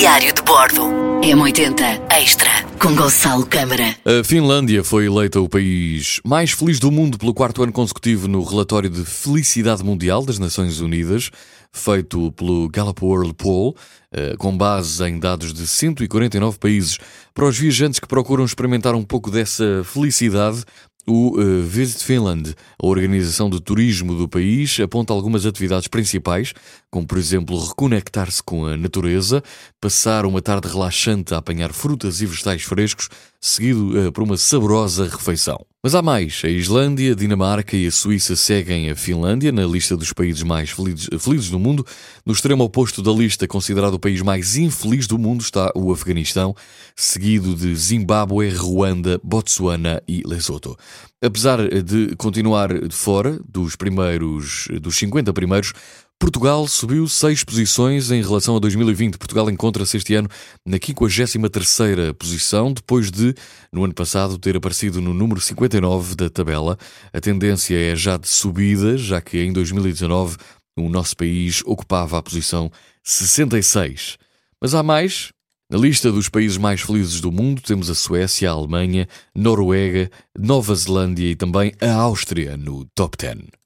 Diário de Bordo. M80 Extra com Gonçalo Câmara. A Finlândia foi eleita o país mais feliz do mundo pelo quarto ano consecutivo no relatório de felicidade mundial das Nações Unidas, feito pelo Gallup World Poll, eh, com base em dados de 149 países. Para os viajantes que procuram experimentar um pouco dessa felicidade, o uh, Visit Finland, a organização de turismo do país, aponta algumas atividades principais, como por exemplo reconectar-se com a natureza, passar uma tarde relaxante a apanhar frutas e vegetais frescos, seguido uh, por uma saborosa refeição. Mas há mais. A Islândia, a Dinamarca e a Suíça seguem a Finlândia na lista dos países mais felizes, do mundo. No extremo oposto da lista, considerado o país mais infeliz do mundo, está o Afeganistão, seguido de Zimbábue, Ruanda, Botsuana e Lesoto. Apesar de continuar de fora dos primeiros dos 50 primeiros, Portugal subiu seis posições em relação a 2020. Portugal encontra-se este ano na 53ª posição, depois de, no ano passado, ter aparecido no número 59 da tabela. A tendência é já de subida, já que em 2019 o nosso país ocupava a posição 66. Mas há mais. Na lista dos países mais felizes do mundo temos a Suécia, a Alemanha, Noruega, Nova Zelândia e também a Áustria no top 10.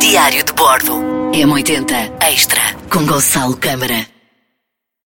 Diário de Bordo. M80 Extra com Gonçalo Câmara.